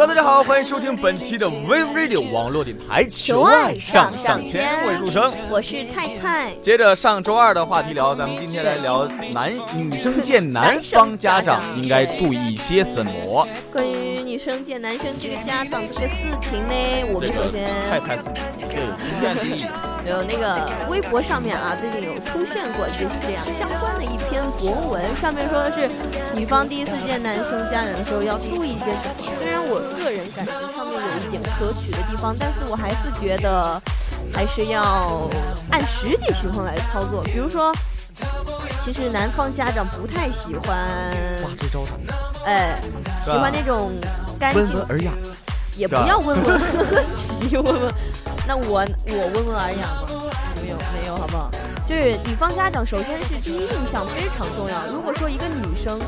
Hello，大家好，欢迎收听本期的 w a v Radio 网络电台求爱上上签，我是陆生，我是菜菜。接着上周二的话题聊，咱们今天来聊男女生见男方家长应该注意些什么？关于女生见男生这个家长这个事情呢，我们首先太太对，经验第一。有那个微博上面啊，最近有出现过就是这样相关的一篇博文，上面说的是女方第一次见男生家长的时候要注意些什么。虽然我个人感觉上面有一点可取的地方，但是我还是觉得还是要按实际情况来操作。比如说，其实男方家长不太喜欢，哇，这招的，哎，喜欢那种干净、温文尔雅，也不要温文尔雅，温文。那我我温文尔雅吗？没有没有，好不好？就是女方家长，首先是第一印象非常重要。如果说一个女生，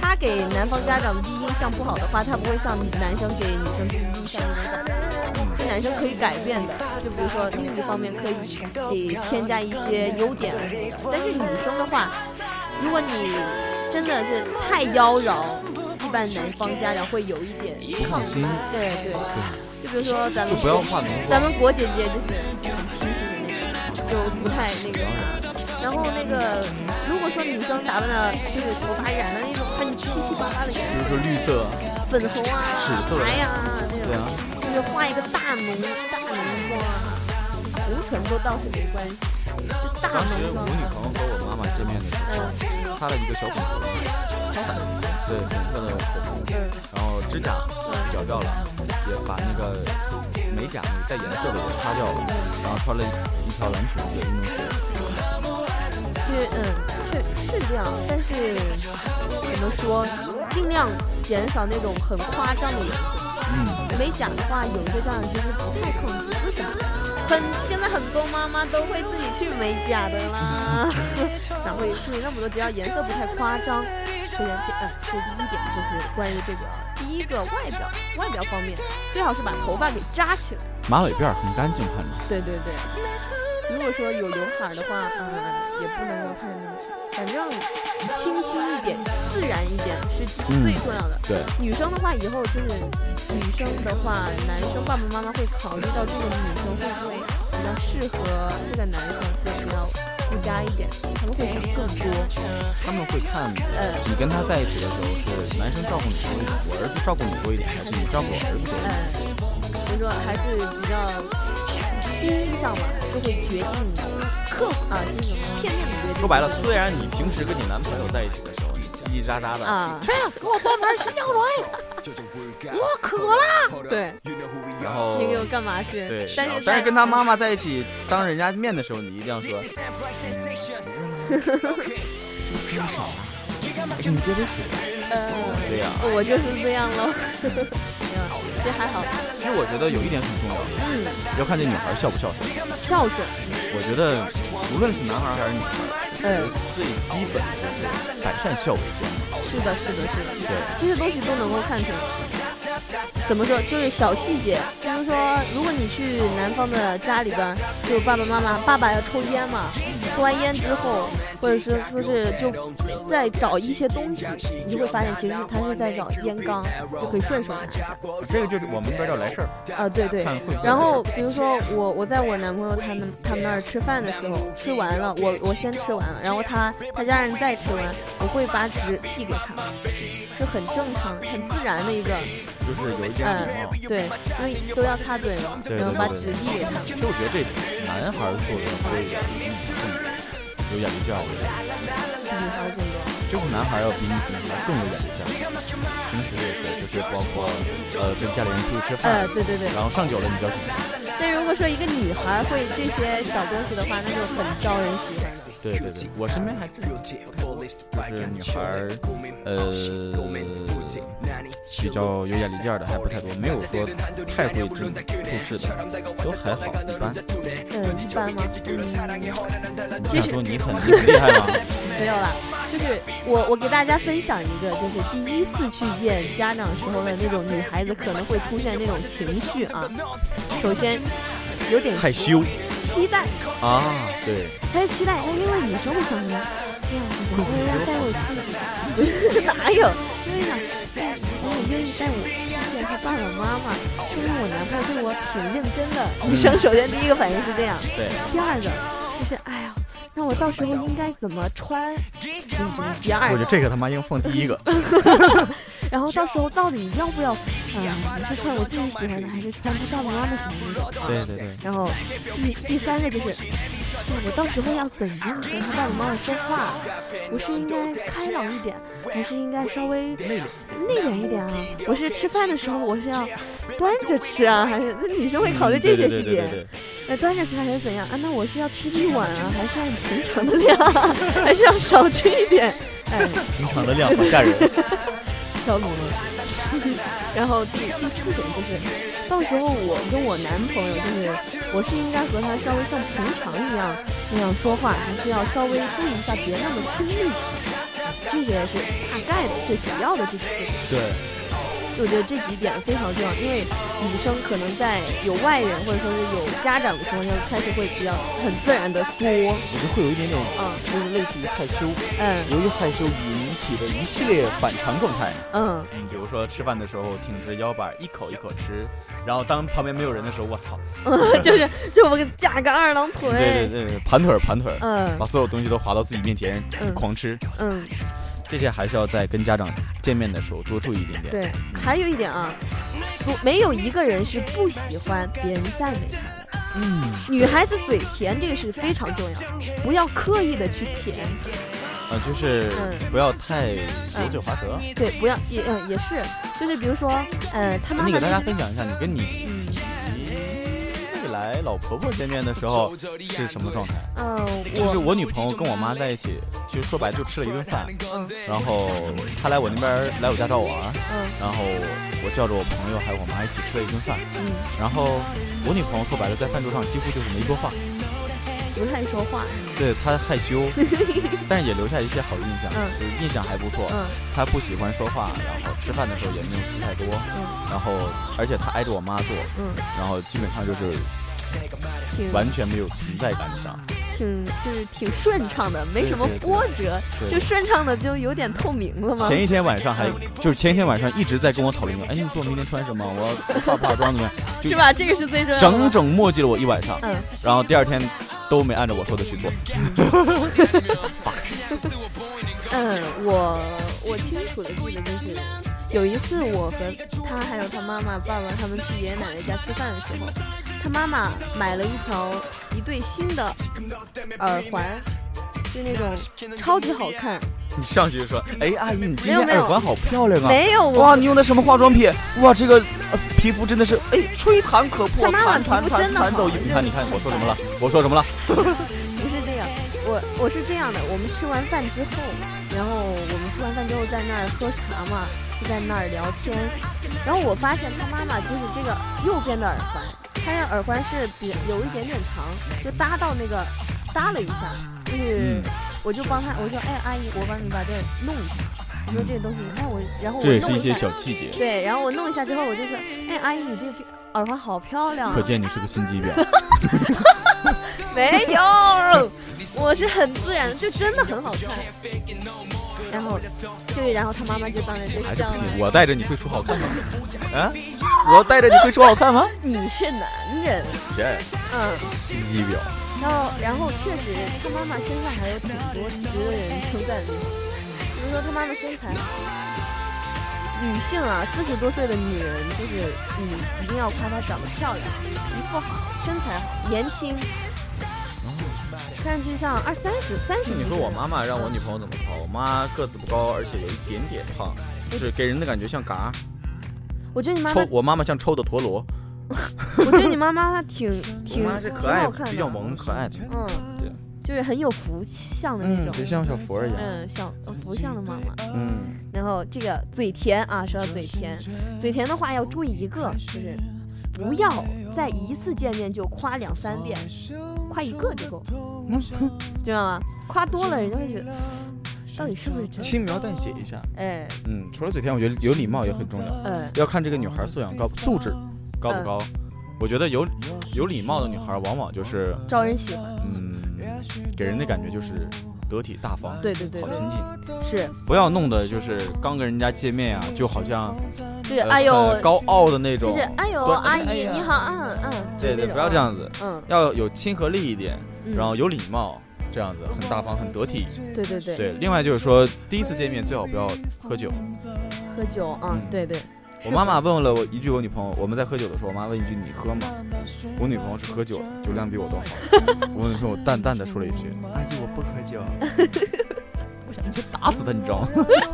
她给男方家长第一印象不好的话，她不会像男生给女生第一印象那种感觉。男生可以改变的，就比如说另一方面可以给添加一些优点啊什么的。但是女生的话，如果你真的是太妖娆，一般男方家长会有一点抗心。对对。就比如说咱们，不要化浓咱们国姐姐就是很清新的那种，就不太那个啥。然后那个，如果说女生打扮的，就是头发染的那种很七七八八的颜色，比如说绿色、粉红啊、白呀那种，就是画一个大浓大浓妆啊，红唇都倒是没关系。大当时我女朋友和我妈妈见面的时候，擦了一个小粉红，对粉色的口红，然后指甲咬掉了。也把那个美甲那个带颜色的也擦掉了，然后穿了一条蓝裙子运动鞋。这嗯，确是这样，但是怎么说，尽量减少那种很夸张的颜色。嗯，美甲的话，有些家长其实不太控制，为什么？很现在很多妈妈都会自己去美甲的啦，哪会注意那么多？只要颜色不太夸张。首先，这嗯，这第一点就是关于这个第一个外表，外表方面，最好是把头发给扎起来，马尾辫很干净，看着。对对对，如果说有刘海的话，嗯，也不能够太那个啥，反正清新一点，自然一点是最重要的。对，女生的话，以后就是女生的话，男生爸爸妈妈会考虑到这个女生会不会比较适合这个男生，会比较。附加一点，他们会想更多。他们会看，呃，你跟他在一起的时候是男生照顾你多一点，我儿子照顾你多一点，还是你照顾我儿子多一点？所以说还是比较第一印象嘛，就会决定客啊，就是片面的。说白了，虽然你平时跟你男朋友在一起的时候，你叽叽喳喳的，啊，去给我端盘洗脚水，我渴了。对。然后你给我干嘛去？对，但是但是跟他妈妈在一起，当人家面的时候，你一定要说。少啊！给你接杯水。呃，对呀。我就是这样喽。这还好。其实我觉得有一点很重要，嗯，要看这女孩孝不孝顺。孝顺。我觉得无论是男孩还是女孩，嗯，最基本的就是百善孝为先。是的，是的，是的。对，这些东西都能够看出来。怎么说？就是小细节，比如说，如果你去男方的家里边，就爸爸妈妈，爸爸要抽烟嘛，抽完烟之后，或者是说是就在找一些东西，你就会发现其实他是在找烟缸，就可以顺手拿下。这个就是我们这边叫来事儿啊，对对。然后比如说我我在我男朋友他们他们那儿吃饭的时候，吃完了，我我先吃完了，然后他他家人再吃完，我会把纸递给他，就很正常、很自然的一个。就是有一点礼貌，对，因为都要擦嘴嘛，然后把纸递给他。其实我觉得这男孩做的会比女生有眼力见儿。女孩更多，就是男孩要比女孩更有眼力见儿。平时也是，就是包括呃跟家里人出去吃饭，呃对对对，然后上酒了你就要去洗。但如果说一个女孩会这些小东西的话，那就很招人喜欢。对对对，我身边还真有，就是女孩儿呃。比较有眼力劲儿的还不太多，没有说太会这种处事的，都还好，一般。嗯，一般吗？你想说你很你很厉害吗？没有啦，就是我我给大家分享一个，就是第一次去见家长时候的那种女孩子可能会出现那种情绪啊。首先有点害羞，期待啊，对。还是期待，那另外女生会想什么？哎呀，我男朋友要带我去，哪有？因为呢，哎，我愿意带我去见他爸爸妈妈，说明我男朋友对我挺认真的。女生首先第一个反应是这样，对，第二个就是哎呀，那我到时候应该怎么穿？嗯，这是第二个。我觉得这个他妈应放第一个。然后到时候到底要不要，嗯，是穿我自己喜欢的，还是穿他爸爸妈妈喜欢的？对对对。然后第第三个就是，我到时候要怎样和他爸爸妈妈说话？我是应该开朗一点，还是应该稍微内内敛一点啊？我是吃饭的时候我是要端着吃啊，还是那女生会考虑这些细节？那端着吃还是怎样啊？那我是要吃一碗啊，还是按平常的量，还是要少吃一点？哎，平常的量好吓人。小鲁了，然后第第四点就是，到时候我跟我男朋友就是，我是应该和他稍微像平常一样那样说话，还是要稍微注意一下别那么亲密？这个是大概的最主要的这几点。对。我觉得这几点非常重要，因为女生可能在有外人或者说是有家长的情况下，开始会比较很自然的作，我觉得会有一点点，嗯，就是类似于害羞，嗯，由于害羞引起的一系列反常状态，嗯嗯，比如说吃饭的时候挺直腰板，一口一口吃，然后当旁边没有人的时候，我操，嗯就是就我给架个二郎腿，对对对，盘腿盘腿，嗯，把所有东西都划到自己面前，狂吃，嗯。这些还是要在跟家长见面的时候多注意一点点。对，还有一点啊，所没有一个人是不喜欢别人赞美他的。嗯，女孩子嘴甜这个是非常重要，不要刻意的去甜。呃，就是不要太油嘴滑舌。对，不要也嗯也是，就是比如说呃，他妈妈。你给大家分享一下，你跟你。来老婆婆见面的时候是什么状态？嗯，就是我女朋友跟我妈在一起，其实说白就吃了一顿饭。嗯，然后她来我那边来我家找我玩。嗯，然后我叫着我朋友还有我妈一起吃了一顿饭。嗯，然后我女朋友说白了在饭桌上几乎就是没说话。不太说话，对她害羞，但是也留下一些好印象，就是印象还不错。她不喜欢说话，然后吃饭的时候也没有吃太多，然后而且她挨着我妈坐，然后基本上就是完全没有存在感上，挺就是挺顺畅的，没什么波折，就顺畅的就有点透明了吗？前一天晚上还就是前一天晚上一直在跟我讨论，哎，你说我明天穿什么？我要化不化妆怎么样？是吧？这个是最重要的。整整磨叽了我一晚上，嗯，然后第二天。都没按照我说的去做。嗯，我我清楚的记得就是，有一次我和他还有他妈妈、爸爸他们去爷爷奶奶家吃饭的时候，他妈妈买了一条一对新的耳环，就那种超级好看。你上去就说：“哎，阿姨，你今天耳环好漂亮啊！”没有哇，你用的什么化妆品？哇，这个皮肤真的是哎，吹弹可破，弹弹弹弹走。你看，你看，我说什么了？我说什么了？不是这样，我我是这样的。我们吃完饭之后，然后我们吃完饭之后在那儿喝茶嘛，就在那儿聊天。然后我发现他妈妈就是这个右边的耳环，他的耳环是比有一点点长，就搭到那个搭了一下，就是。我就帮他，我说，哎，阿姨，我帮你把这弄一下。我说这个东西，你看我，然后我这也是一些小细节。对，然后我弄一下之后，我就说，哎，阿姨，你这个耳环好漂亮。可见你是个心机婊。没有，我是很自然的，就真的很好看。然后，就然后他妈妈就当然就笑了。我带着你会出好看吗？啊？我带着你会出好看吗？你是男人。谁。嗯。心机婊。然后，然后确实，他妈妈身上还有挺多值得人称赞的地方。比如说，他妈妈身材，女性啊，四十多岁的女人，就是你一定要夸她长得漂亮，皮肤好，身材好，年轻，看上去像二三十、三十。你说我妈妈让我女朋友怎么夸？我妈个子不高，而且有一点点胖，就是给人的感觉像嘎。我觉得你妈妈，我妈妈像抽的陀螺。我觉得你妈妈她挺 挺挺好看的，比较萌可爱的。嗯，对，就是很有福相的那种，就像小佛一样。嗯，像福相的妈妈。嗯，然后这个嘴甜啊，说到嘴甜，嘴甜的话要注意一个，就是不要在一次见面就夸两三遍，夸一个就够，知道吗？夸多了人家会觉得到底是不是真？轻描淡写一下。哎，嗯，除了嘴甜，我觉得有礼貌也很重要。嗯，要看这个女孩素养高素质。高不高？我觉得有有礼貌的女孩，往往就是招人喜欢。嗯，给人的感觉就是得体大方，对对对，好亲近，是。不要弄的就是刚跟人家见面啊，就好像就是哎呦高傲的那种，就是哎呦阿姨你好，嗯嗯，对对，不要这样子，嗯，要有亲和力一点，然后有礼貌，这样子很大方很得体，对对对，对，另外就是说第一次见面最好不要喝酒，喝酒啊，对对。我妈妈问了我一句，我女朋友我们在喝酒的时候，我妈问一句你喝吗？我女朋友是喝酒，酒量比我都好。我女朋友淡淡的说了一句：“阿姨，我不喝酒。”我想去打死他，你知道吗？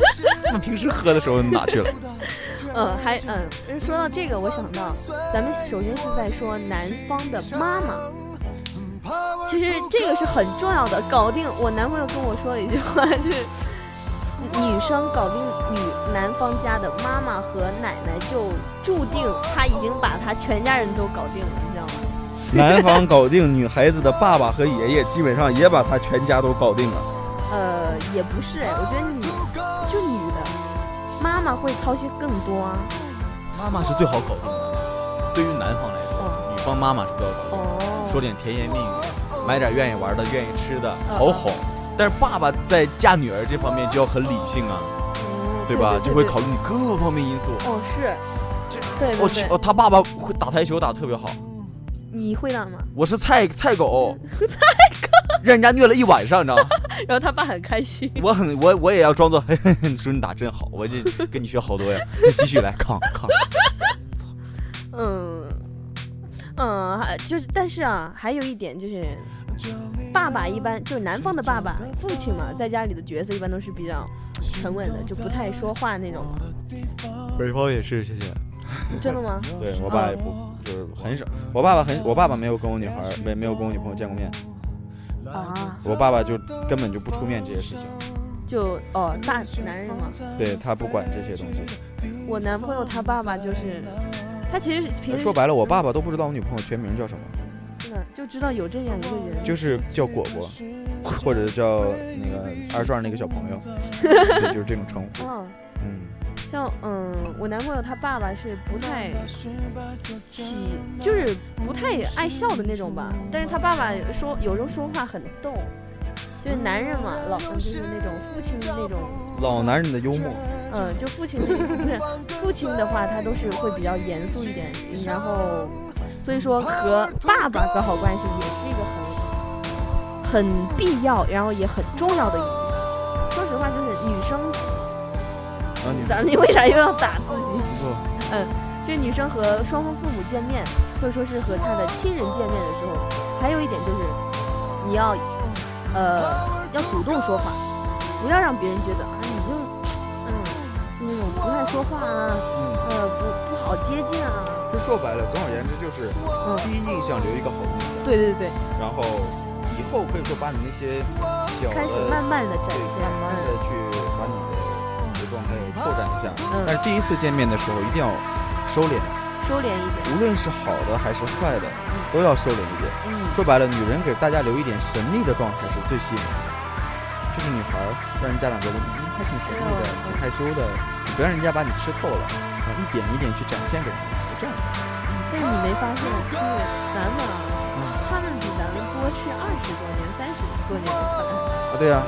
那平时喝的时候哪去了？嗯，还嗯，说到这个，我想到咱们首先是在说男方的妈妈，其实这个是很重要的。搞定我男朋友跟我说的一句话就是。女生搞定男方家的妈妈和奶奶，就注定他已经把他全家人都搞定了，你知道吗？男方搞定女孩子的爸爸和爷爷，基本上也把他全家都搞定了。呃，也不是哎，我觉得女就女的妈妈会操心更多啊。妈妈是最好搞定的，对于男方来说，女方妈妈是最好搞定，说点甜言蜜语，买点愿意玩的、愿意吃的，好哄。但是爸爸在嫁女儿这方面就要很理性啊，对吧？就会考虑你各方面因素。哦，是，这对，我去，哦，他爸爸会打台球，打得特别好。你会打吗？我是菜 菜狗，菜狗，让人家虐了一晚上，你知道吗？然后他爸很开心。我很，我我也要装作，嘿嘿嘿说你打真好，我这 跟你学好多呀。继续来抗抗。嗯嗯，就是，但是啊，还有一点就是。爸爸一般就是男方的爸爸，父亲嘛，在家里的角色一般都是比较沉稳的，就不太说话那种。北方也是，谢谢。真的吗？对我爸也不，就是很少。我爸爸很，我爸爸没有跟我女孩，没没有跟我女朋友见过面。啊。我爸爸就根本就不出面这些事情。就哦，大男人嘛。对他不管这些东西。我男朋友他爸爸就是，他其实平时说白了，我爸爸都不知道我女朋友全名叫什么。就知道有这样一个人，就是叫果果，或者叫那个二壮那个小朋友，就是这种称呼。嗯嗯，像嗯，我男朋友他爸爸是不太喜，就是不太爱笑的那种吧。但是他爸爸说有时候说话很逗，就是男人嘛，老就是那种父亲的那种老男人的幽默。嗯，就父亲不是父亲的话，他都是会比较严肃一点，然后。所以说和爸爸搞好关系也是一个很很必要，然后也很重要的一点。说实话，就是女生，咱你为啥又要打自己？嗯，就女生和双方父母见面，或者说是和她的亲人见面的时候，还有一点就是你要呃要主动说话，不要让别人觉得啊那种不太说话啊，呃不不好接近啊。就说白了，总而言之就是第一印象留一个好印象。对对对。然后以后可以说把你那些小开始，慢慢的展现，慢慢的去把你的你的状态拓展一下。但是第一次见面的时候一定要收敛，收敛一点。无论是好的还是坏的，都要收敛一点。嗯说白了，女人给大家留一点神秘的状态是最吸引人的。就是女孩让人家长觉得嗯还挺神秘的，挺害羞的，不让人家把你吃透了，一点一点去展现给人家。这样，但是你没发现，就是咱们啊，他们比咱们多吃二十多年、三十多年的饭啊，对啊，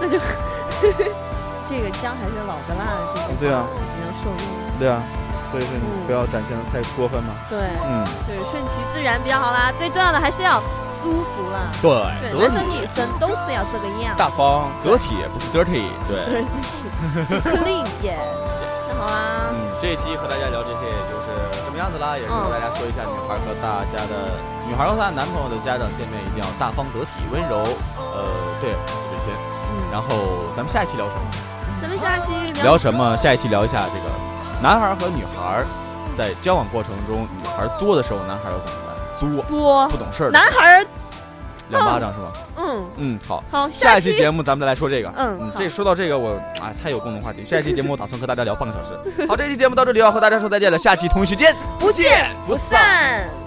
那就 这个姜还是老的辣，这个对啊，比较受用。对啊，所以说你不要展现的太过分嘛。对，嗯，就是顺其自然比较好啦。最重要的还是要舒服啦。对，男生女生都是要这个样。大方得体，不是 dirty。对，对，clean 耶。那好啦，嗯，这一期和大家聊这些，也就是什。么样子啦，也是和大家说一下，女孩和大家的女孩和她男朋友的家长见面一定要大方得体、温柔。呃，对，这些。然后咱们下一期聊什么？咱们下一期聊什么？下一期聊一下这个男孩和女孩在交往过程中，女孩作的时候，男孩要怎么办？作作不懂事儿。男孩。两巴掌是吧？嗯嗯，好，好，下一期节目咱们再来说这个。嗯，这说到这个，我哎太有共同话题。下一期节目我打算和大家聊半个小时。好，这期节目到这里要和大家说再见了，下期同一时间不见不散。